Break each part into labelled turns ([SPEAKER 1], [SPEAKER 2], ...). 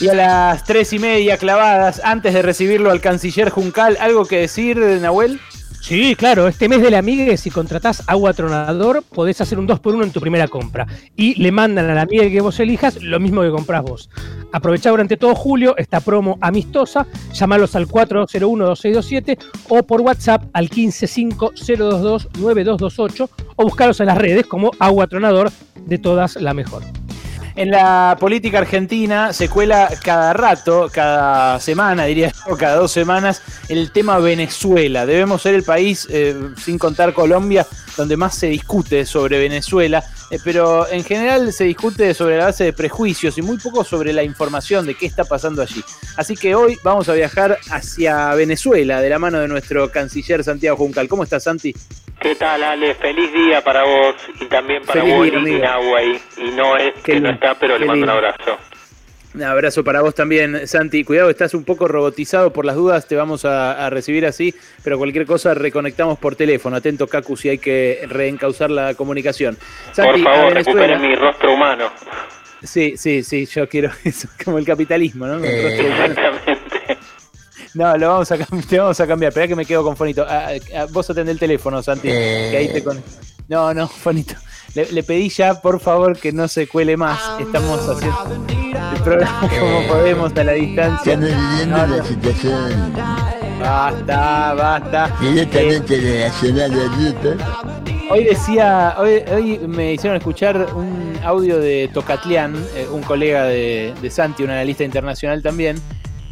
[SPEAKER 1] Y a las tres y media clavadas, antes de recibirlo al canciller Juncal, ¿algo que decir, Nahuel?
[SPEAKER 2] Sí, claro, este mes de la amiga, si contratás agua tronador, podés hacer un 2x1 en tu primera compra. Y le mandan a la amiga que vos elijas lo mismo que comprás vos. Aprovechá durante todo julio esta promo amistosa, llamalos al 401-2627 o por WhatsApp al 155-022-9228 o buscarlos en las redes como agua tronador de todas la mejor.
[SPEAKER 1] En la política argentina se cuela cada rato, cada semana, diría yo, cada dos semanas, el tema Venezuela. Debemos ser el país, eh, sin contar Colombia, donde más se discute sobre Venezuela, eh, pero en general se discute sobre la base de prejuicios y muy poco sobre la información de qué está pasando allí. Así que hoy vamos a viajar hacia Venezuela de la mano de nuestro canciller Santiago Juncal. ¿Cómo estás, Santi?
[SPEAKER 3] ¿Qué tal, Ale? Feliz día para vos y también para vos y Nahuay. Y no es que no está, pero le mando un abrazo.
[SPEAKER 1] Un abrazo para vos también, Santi. Cuidado, estás un poco robotizado por las dudas, te vamos a, recibir así, pero cualquier cosa reconectamos por teléfono. Atento, Cacu, si hay que reencauzar la comunicación.
[SPEAKER 3] por favor, recuperen mi rostro humano.
[SPEAKER 1] Sí, sí, sí, yo quiero eso, como el capitalismo, ¿no?
[SPEAKER 3] exactamente.
[SPEAKER 1] No, lo vamos a, te vamos a cambiar. Espera que me quedo con Fonito. Ah, ah, vos atendé el teléfono, Santi. Que ahí te con... No, no, Fonito. Le, pedí ya, por favor, que no se cuele más. Estamos haciendo el programa como podemos a la distancia.
[SPEAKER 4] Estamos viviendo la situación.
[SPEAKER 1] Basta, basta.
[SPEAKER 4] Directamente eh, de
[SPEAKER 1] Hoy decía, hoy, hoy, me hicieron escuchar un audio de Tocatlián, eh, un colega de, de Santi, un analista internacional también,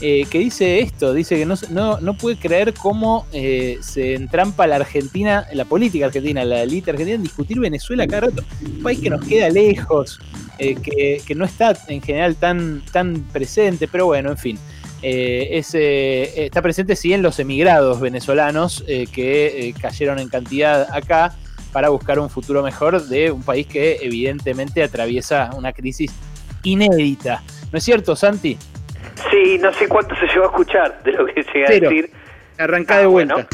[SPEAKER 1] eh, que dice esto, dice que no, no, puede creer cómo eh, se entrampa la Argentina, la política argentina, la élite argentina en discutir Venezuela cada rato. Un país que nos queda lejos, eh, que, no está en general tan, tan presente, pero bueno, en fin. está presente sí en los emigrados venezolanos que cayeron en cantidad acá para buscar un futuro mejor de un país que evidentemente atraviesa una crisis inédita. ¿No es cierto, Santi?
[SPEAKER 3] Sí, no sé cuánto se llegó a escuchar de lo que llega a decir.
[SPEAKER 1] Arrancá de ah, vuelta.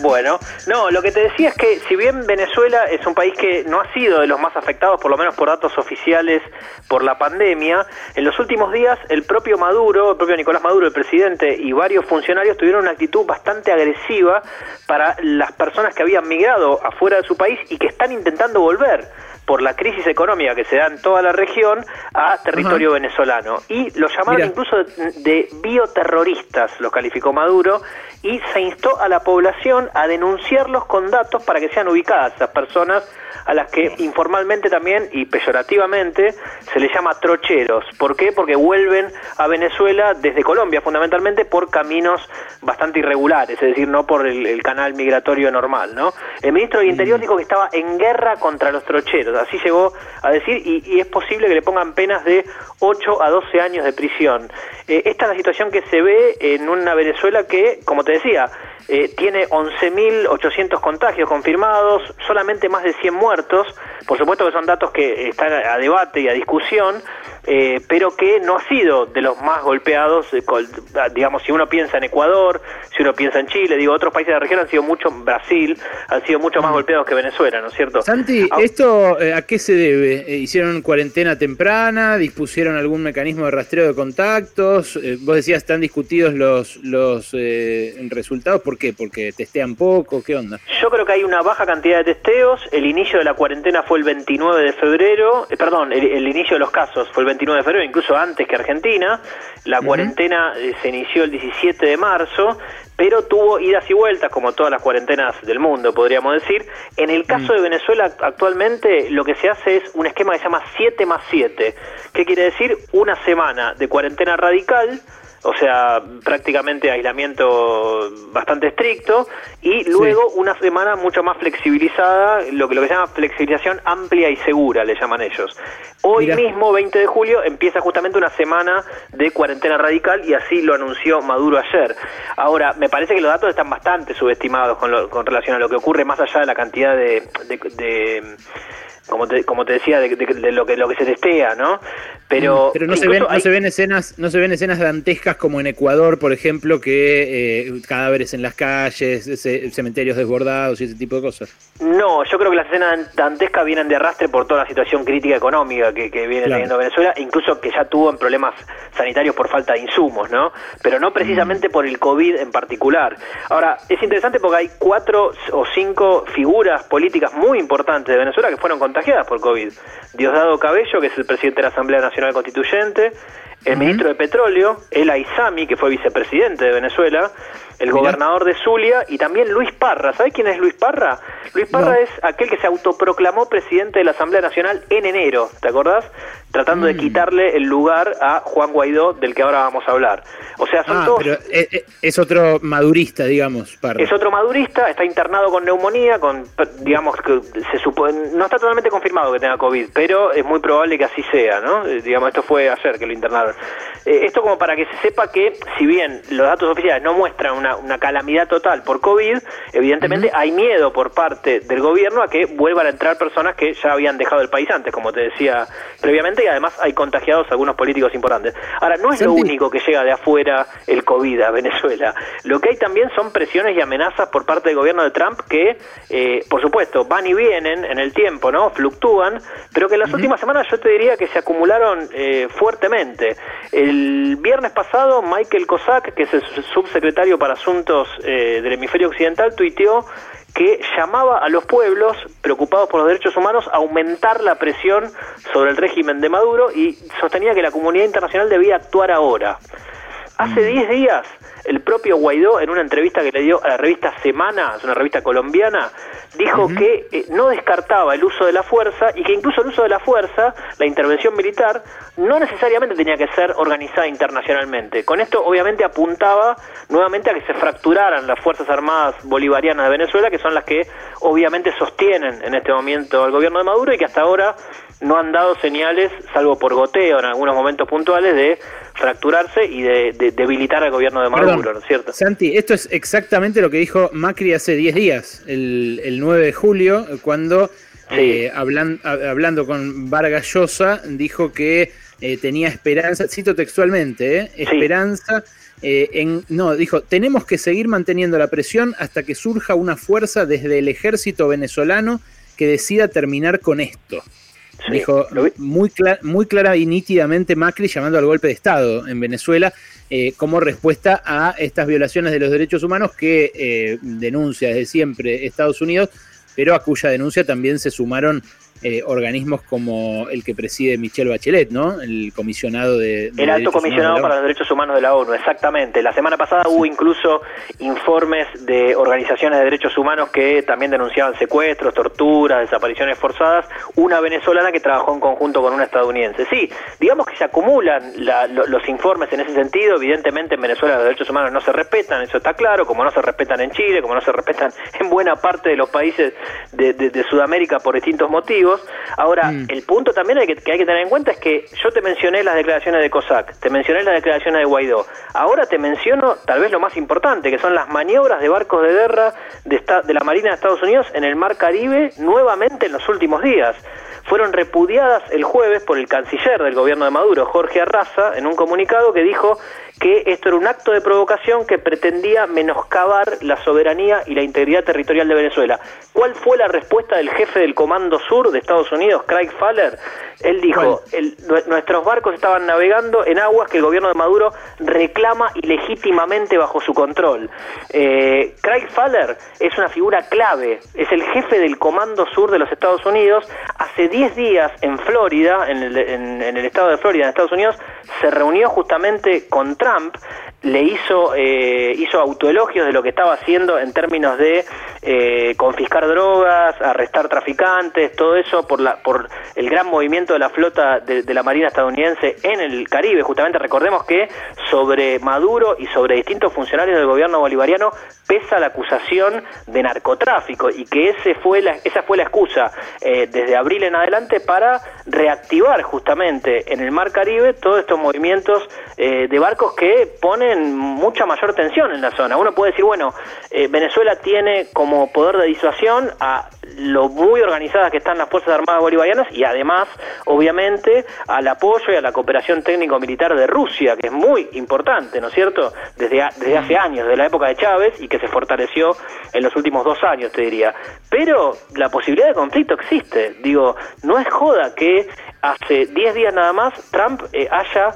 [SPEAKER 3] Bueno. no, lo que te decía es que si bien Venezuela es un país que no ha sido de los más afectados, por lo menos por datos oficiales, por la pandemia, en los últimos días el propio Maduro, el propio Nicolás Maduro, el presidente, y varios funcionarios tuvieron una actitud bastante agresiva para las personas que habían migrado afuera de su país y que están intentando volver por la crisis económica que se da en toda la región a territorio venezolano. Y lo llamaron incluso de, bioterroristas, lo calificó Maduro, y se instó a la población a denunciarlos con datos para que sean ubicadas esas personas a las que informalmente también y peyorativamente se les llama trocheros. ¿Por qué? Porque vuelven a Venezuela desde Colombia fundamentalmente por caminos bastante irregulares, es decir, no por el, canal migratorio normal, ¿no? El ministro del Interior mm. dijo que estaba en guerra contra los trocheros, así llegó a decir, y, es posible que le pongan penas de 8 a 12 años de prisión. Eh, esta es la situación que se ve en una Venezuela que, como te decía, eh, tiene 11.800 contagios confirmados, solamente más de 100 muertos, por supuesto que son datos que están a debate y a discusión, eh, pero que no ha sido de los más golpeados, eh, digamos, si uno piensa en Ecuador, si uno piensa en Chile, digo, otros países de la región han sido mucho, Brasil, han sido mucho más mm. golpeados que Venezuela, ¿no es cierto?
[SPEAKER 1] Santi, ah, ¿esto a qué se debe? ¿Hicieron cuarentena temprana? ¿Dispusieron algún mecanismo de rastreo de contactos? vos decías, están discutidos los, los resultados, ¿por qué? ¿Porque testean poco? ¿Qué onda?
[SPEAKER 3] Yo creo que hay una baja cantidad de testeos, el inicio de la cuarentena fue el 29 de febrero, eh, perdón, el, inicio de los casos fue el 29 de febrero, incluso antes que Argentina, la cuarentena eh, se inició el 17 de marzo, pero tuvo idas y vueltas, como todas las cuarentenas del mundo, podríamos decir. En el caso mm. de Venezuela, actualmente lo que se hace es un esquema que se llama 7 más 7. ¿Qué quiere decir? Una semana de cuarentena radical, o sea, prácticamente aislamiento bastante estricto, y luego una semana mucho más flexibilizada, lo que, lo que se llama flexibilización amplia y segura, le llaman ellos. Hoy mismo, 20 de julio, empieza justamente una semana de cuarentena radical y así lo anunció Maduro ayer. Ahora, me parece que los datos están bastante subestimados con, con relación a lo que ocurre más allá de la cantidad de, de, como te, como te decía, de, lo que lo que se testea, ¿no? Pero,
[SPEAKER 1] Pero no se, ven, no se ven escenas, no se ven escenas dantescas como en Ecuador, por ejemplo, que eh, cadáveres en las calles, cementerios desbordados y ese tipo de cosas.
[SPEAKER 3] No, yo creo que las escenas dantescas vienen de arrastre por toda la situación crítica económica que, viene teniendo Venezuela, incluso que ya tuvo en problemas sanitarios por falta de insumos, ¿no? Pero no precisamente por el COVID en particular. Ahora, es interesante porque hay cuatro o cinco figuras políticas muy importantes de Venezuela que fueron por COVID. Diosdado Cabello, que es el presidente de la Asamblea Nacional Constituyente, el ministro de Petróleo, el Aizami, que fue vicepresidente de Venezuela, el gobernador de Zulia y también Luis Parra. ¿Sabes quién es Luis Parra? Luis Parra es aquel que se autoproclamó presidente de la Asamblea Nacional en enero, ¿te acordás? Tratando de mm. quitarle el lugar a Juan Guaidó, del que ahora vamos a hablar. O sea, son
[SPEAKER 1] ah,
[SPEAKER 3] todos...
[SPEAKER 1] Pero es, otro madurista, digamos,
[SPEAKER 3] Parra. Es otro madurista, está internado con neumonía, con, digamos, que se supone, no está totalmente confirmado que tenga COVID, pero es muy probable que así sea, ¿no? Eh, digamos, esto fue ayer que lo internaron. Eh, esto como para que se sepa que, si bien los datos oficiales no muestran una una, calamidad total por COVID, evidentemente hay miedo por parte del gobierno a que vuelvan a entrar personas que ya habían dejado el país antes, como te decía previamente, y además hay contagiados algunos políticos importantes. Ahora, no es lo único que llega de afuera el COVID a Venezuela. Lo que hay también son presiones y amenazas por parte del gobierno de Trump que, eh, por supuesto, van y vienen en el tiempo, ¿no? Fluctúan, pero que en las últimas semanas yo te diría que se acumularon eh, fuertemente. El viernes pasado, Michael Cossack, que es el subsecretario para Asuntos eh, del Hemisferio Occidental tuiteó que llamaba a los pueblos preocupados por los derechos humanos a aumentar la presión sobre el régimen de Maduro y sostenía que la comunidad internacional debía actuar ahora. Hace 10 mm. días, el propio Guaidó, en una entrevista que le dio a la revista Semana, es una revista colombiana, dijo que eh, no descartaba el uso de la fuerza y que incluso el uso de la fuerza, la intervención militar, no necesariamente tenía que ser organizada internacionalmente. Con esto obviamente apuntaba nuevamente a que se fracturaran las Fuerzas Armadas Bolivarianas de Venezuela, que son las que obviamente sostienen en este momento al gobierno de Maduro y que hasta ahora no han dado señales, salvo por goteo en algunos momentos puntuales, de fracturarse y de, debilitar al gobierno de Maduro, ¿no es cierto?
[SPEAKER 1] Santi, esto es exactamente lo que dijo Macri hace 10 días, el, el 9 de julio, cuando eh, hablando con Vargas Llosa, dijo que eh, tenía esperanza, cito textualmente, eh, esperanza en... No, dijo, tenemos que seguir manteniendo la presión hasta que surja una fuerza desde el ejército venezolano que decida terminar con esto. Dijo muy, muy clara y nítidamente Macri llamando al golpe de Estado en Venezuela eh, como respuesta a estas violaciones de los derechos humanos que eh, denuncia desde siempre Estados Unidos, pero a cuya denuncia también se sumaron eh, organismos como el que preside Michelle Bachelet, ¿no? El comisionado de...
[SPEAKER 3] el alto comisionado para los derechos humanos de la ONU, exactamente. La semana pasada hubo incluso informes de organizaciones de derechos humanos que también denunciaban secuestros, torturas, desapariciones forzadas. Una venezolana que trabajó en conjunto con una estadounidense. Sí, digamos que se acumulan los informes en ese sentido. Evidentemente en Venezuela los derechos humanos no se respetan, eso está claro, como no se respetan en Chile, como no se respetan en buena parte de los países de Sudamérica por distintos motivos. Ahora, mm. el punto también que, hay que tener en cuenta es que yo te mencioné las declaraciones de COSAC, te mencioné las declaraciones de Guaidó. Ahora te menciono tal vez lo más importante, que son las maniobras de barcos de guerra de, de la Marina de Estados Unidos en el Mar Caribe nuevamente en los últimos días fueron repudiadas el jueves por el canciller del gobierno de Maduro, Jorge Arraza, en un comunicado que dijo que esto era un acto de provocación que pretendía menoscabar la soberanía y la integridad territorial de Venezuela. ¿Cuál fue la respuesta del jefe del Comando Sur de Estados Unidos, Craig Faller? Él dijo, nuestros barcos estaban navegando en aguas que el gobierno de Maduro reclama ilegítimamente bajo su control. Eh, Craig Faller es una figura clave, es el jefe del Comando Sur de los Estados Unidos. Hace 10 días en Florida, en el, en el estado de Florida, en Estados Unidos, se reunió justamente con Trump le hizo, eh, hizo autoelogios de lo que estaba haciendo en términos de eh, confiscar drogas, arrestar traficantes, todo eso por, la, por el gran movimiento de la flota de, la Marina estadounidense en el Caribe. Justamente recordemos que sobre Maduro y sobre distintos funcionarios del gobierno bolivariano pesa la acusación de narcotráfico y que ese fue la, esa fue la excusa eh, desde abril en adelante para reactivar justamente en el Mar Caribe todos estos movimientos de barcos que ponen mucha mayor tensión en la zona. Uno puede decir, bueno, eh, Venezuela tiene como poder de disuasión a lo muy organizadas que están las Fuerzas Armadas Bolivarianas y además, obviamente, al apoyo y a la cooperación técnico-militar de Rusia, que es muy importante, ¿no es cierto?, desde, desde hace años, de la época de Chávez y que se fortaleció en los últimos dos años, te diría. Pero la posibilidad de conflicto existe. Digo, no es joda que hace 10 días nada más Trump eh, haya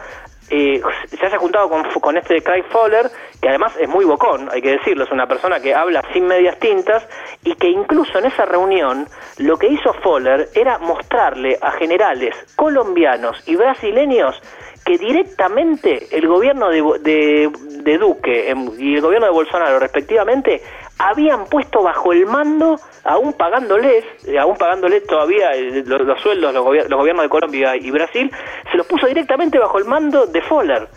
[SPEAKER 3] eh, se haya juntado con, con este Craig Fowler, que además es muy bocón, hay que decirlo, es una persona que habla sin medias tintas y que incluso en esa reunión lo que hizo Fowler era mostrarle a generales colombianos y brasileños que directamente el gobierno de, de, Duque em, y el gobierno de Bolsonaro respectivamente habían puesto bajo el mando, aún pagándoles, eh, aún pagándoles todavía eh, los, sueldos, los, gobiernos de Colombia y Brasil, se los puso directamente bajo el mando de Fowler.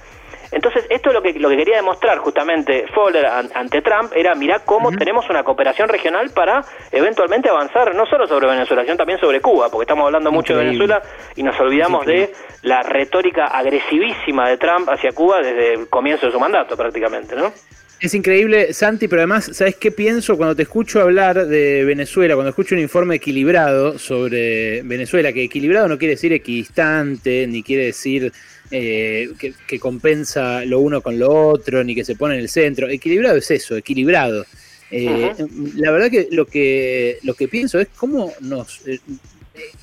[SPEAKER 3] Entonces, esto es lo que, lo que quería demostrar justamente Fowler ante Trump, era mirar cómo tenemos una cooperación regional para eventualmente avanzar no solo sobre Venezuela, sino también sobre Cuba, porque estamos hablando mucho de Venezuela y nos olvidamos de la retórica agresivísima de Trump hacia Cuba desde el comienzo de su mandato prácticamente, ¿no?
[SPEAKER 1] Es increíble, Santi, pero además, ¿sabes qué pienso cuando te escucho hablar de Venezuela? Cuando escucho un informe equilibrado sobre Venezuela, que equilibrado no quiere decir equidistante, ni quiere decir eh, que, compensa lo uno con lo otro, ni que se pone en el centro. Equilibrado es eso, equilibrado. Eh, la verdad que lo que lo que pienso es cómo nos eh,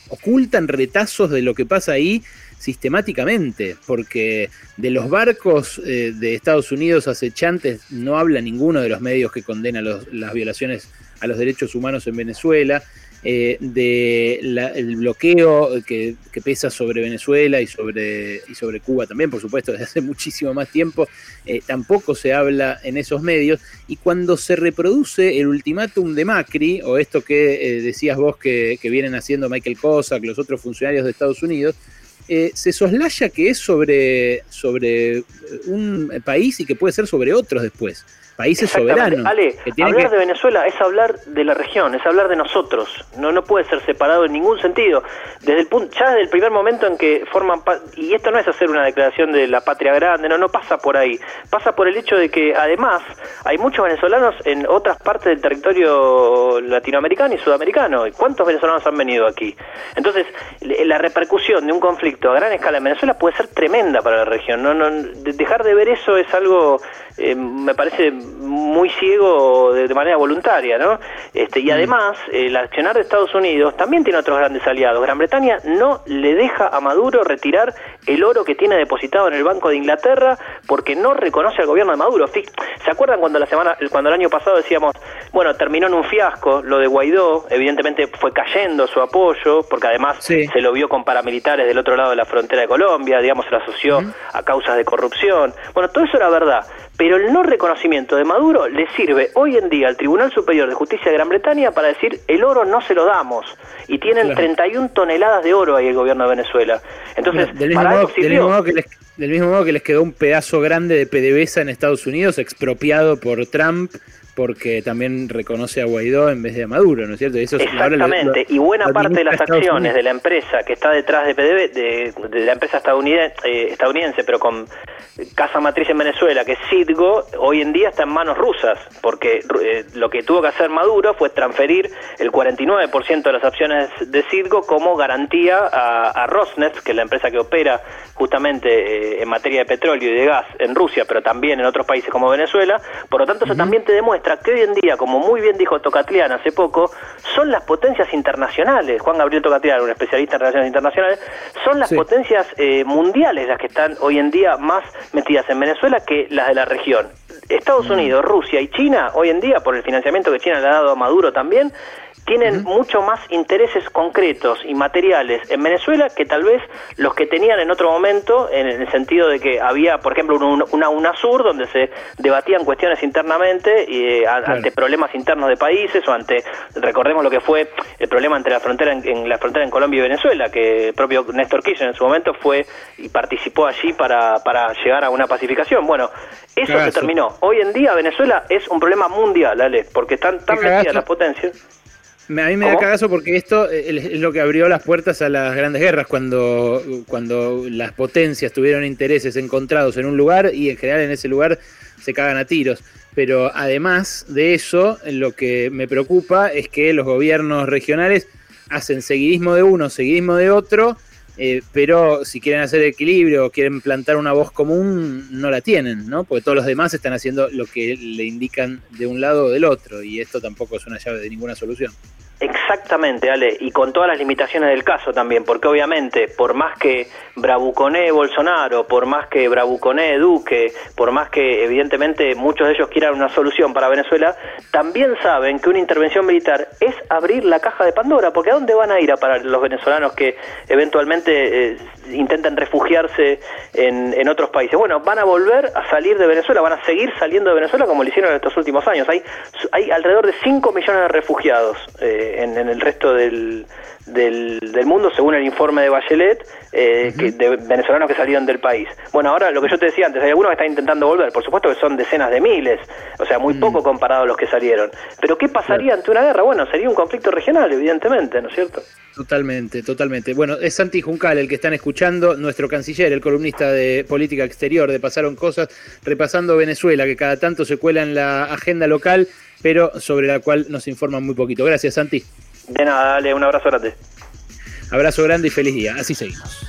[SPEAKER 1] ocultan retazos de lo que pasa ahí sistemáticamente, porque de los barcos eh, de Estados Unidos acechantes no habla ninguno de los medios que condenan las violaciones a los derechos humanos en Venezuela, eh, del bloqueo que, pesa sobre Venezuela y sobre, y sobre Cuba también, por supuesto, desde hace muchísimo más tiempo, eh, tampoco se habla en esos medios, y cuando se reproduce el ultimátum de Macri, o esto que decías vos que, que vienen haciendo Michael Cossack, los otros funcionarios de Estados Unidos, eh, se soslaya que es sobre, sobre un país y que puede ser sobre otros después países soberanos.
[SPEAKER 3] Ale, hablar de Venezuela es hablar de la región, es hablar de nosotros. No, no puede ser separado en ningún sentido. Desde el punto, ya desde el primer momento en que forman y esto no es hacer una declaración de la patria grande, no, no pasa por ahí. Pasa por el hecho de que además hay muchos venezolanos en otras partes del territorio latinoamericano y sudamericano. ¿Cuántos venezolanos han venido aquí? Entonces, la repercusión de un conflicto a gran escala en Venezuela puede ser tremenda para la región. No, no, dejar de ver eso es algo, eh, me parece muy ciego de, manera voluntaria, ¿no? Este, y mm. además, el accionar de Estados Unidos también tiene otros grandes aliados. Gran Bretaña no le deja a Maduro retirar el oro que tiene depositado en el Banco de Inglaterra porque no reconoce al gobierno de Maduro. ¿Se acuerdan cuando la semana, cuando el año pasado decíamos, bueno, terminó en un fiasco lo de Guaidó, evidentemente fue cayendo su apoyo, porque además se lo vio con paramilitares del otro lado de la frontera de Colombia, digamos, se lo asoció a causas de corrupción. Bueno, todo eso era verdad pero el no reconocimiento de Maduro le sirve hoy en día al Tribunal Superior de Justicia de Gran Bretaña para decir el oro no se lo damos y tienen 31 toneladas de oro ahí el gobierno de Venezuela. Entonces,
[SPEAKER 1] del mismo, modo, que les, del mismo modo que les quedó un pedazo grande de PDVSA en Estados Unidos expropiado por Trump porque también reconoce a Guaidó en vez de a Maduro, ¿no es cierto?
[SPEAKER 3] eso Exactamente, y buena parte de las acciones de la empresa que está detrás de PDB, de, la empresa estadounidense, eh, estadounidense, pero con casa matriz en Venezuela, que es Citgo, hoy en día está en manos rusas, porque eh, lo que tuvo que hacer Maduro fue transferir el 49% de las acciones de Citgo como garantía a, a, Rosneft, que es la empresa que opera justamente eh, en materia de petróleo y de gas en Rusia, pero también en otros países como Venezuela. Por lo tanto, eso también te demuestra que hoy en día, como muy bien dijo Tocatlián hace poco, son las potencias internacionales. Juan Gabriel Tocatlián, un especialista en relaciones internacionales, son las potencias eh, mundiales las que están hoy en día más metidas en Venezuela que las de la región. Estados mm. Unidos, Rusia y China, hoy en día, por el financiamiento que China le ha dado a Maduro también, tienen mucho más intereses concretos y materiales en Venezuela que tal vez los que tenían en otro momento, en el sentido de que había, por ejemplo, una UNASUR donde se debatían cuestiones internamente y, eh, ante problemas internos de países o ante, recordemos lo que fue el problema entre la frontera en, la frontera en Colombia y Venezuela, que el propio Néstor Kirchner en su momento fue y participó allí para, para llegar a una pacificación. Bueno, eso se terminó. Hoy en día Venezuela es un problema mundial, Ale, porque están tan metidas las potencias
[SPEAKER 1] A mí me da cagazo porque esto eh, es lo que abrió las puertas a las grandes guerras cuando, cuando las potencias tuvieron intereses encontrados en un lugar y en general en ese lugar se cagan a tiros. Pero además de eso, lo que me preocupa es que los gobiernos regionales hacen seguidismo de uno, seguidismo de otro, eh, pero si quieren hacer equilibrio o quieren plantar una voz común, no la tienen, ¿no? Porque todos los demás están haciendo lo que le indican de un lado o del otro, y esto tampoco es una llave de ninguna solución.
[SPEAKER 3] Exactamente, Ale, y con todas las limitaciones del caso también, porque obviamente, por más que bravuconee Bolsonaro, por más que bravuconee Duque, por más que evidentemente muchos de ellos quieran una solución para Venezuela, también saben que una intervención militar es abrir la caja de Pandora, porque ¿a dónde van a ir a parar los venezolanos que eventualmente eh, intenten refugiarse en, en otros países? Bueno, van a volver a salir de Venezuela, van a seguir saliendo de Venezuela como lo hicieron en estos últimos años. Hay, hay alrededor de 5 millones de refugiados eh, en, en el resto del, del, del mundo, según el informe de Bachelet, eh, que, de venezolanos que salieron del país. Bueno, ahora lo que yo te decía antes, hay algunos que están intentando volver, por supuesto que son decenas de miles, o sea, muy poco comparado a los que salieron. Pero ¿qué pasaría ante una guerra? Bueno, sería un conflicto regional, evidentemente, ¿no es cierto?
[SPEAKER 1] Totalmente, totalmente. Bueno, es Santi Juncal el que están escuchando, nuestro canciller, el columnista de política exterior de Pasaron Cosas, repasando Venezuela, que cada tanto se cuela en la agenda local, pero sobre la cual nos informan muy poquito. Gracias, Santi.
[SPEAKER 3] De nada, dale, un abrazo grande.
[SPEAKER 1] Abrazo grande y feliz día. Así seguimos.